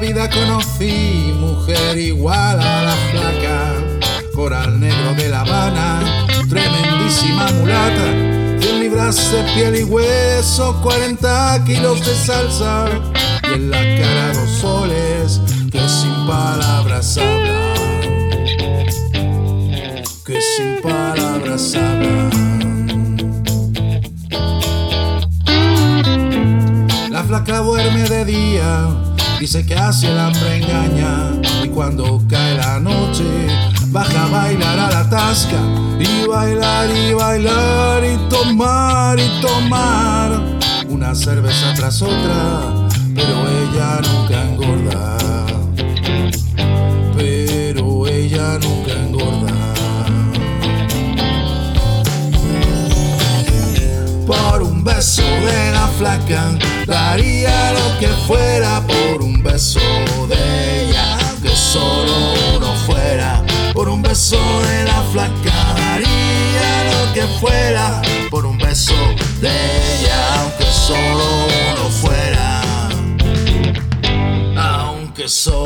vida conocí mujer igual a la flaca, coral negro de La Habana, tremendísima mulata, 100 libras de piel y hueso, 40 kilos de salsa. Y en la cara dos soles que sin palabras hablan, que sin palabras hablan. La flaca duerme de día, dice que así el hambre engaña. Y cuando cae la noche, baja a bailar a la tasca. Y bailar y bailar y tomar y tomar. Una cerveza tras otra, pero ella nunca engorda. Pero ella nunca engorda. por un beso flaca. Daría lo que fuera por un beso de ella, que solo uno fuera. Por un beso de la flaca. Daría lo que fuera por un beso de ella, aunque solo uno fuera. Aunque solo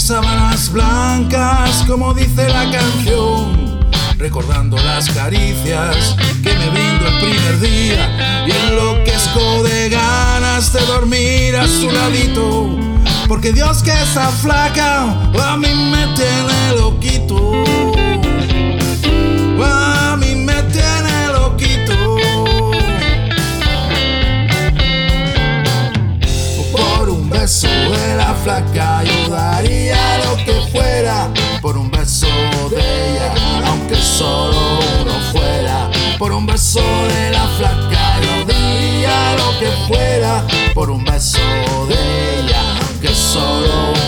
sábanas blancas, como dice la canción, recordando las caricias que me brindo el primer día y enloquezco de ganas de dormir a su ladito. Porque Dios que está flaca a mí me tiene loquito. A mí me tiene loquito. por un beso de la flaca yo daría por un beso de la flaca yo daría lo que fuera. Por un beso de ella aunque solo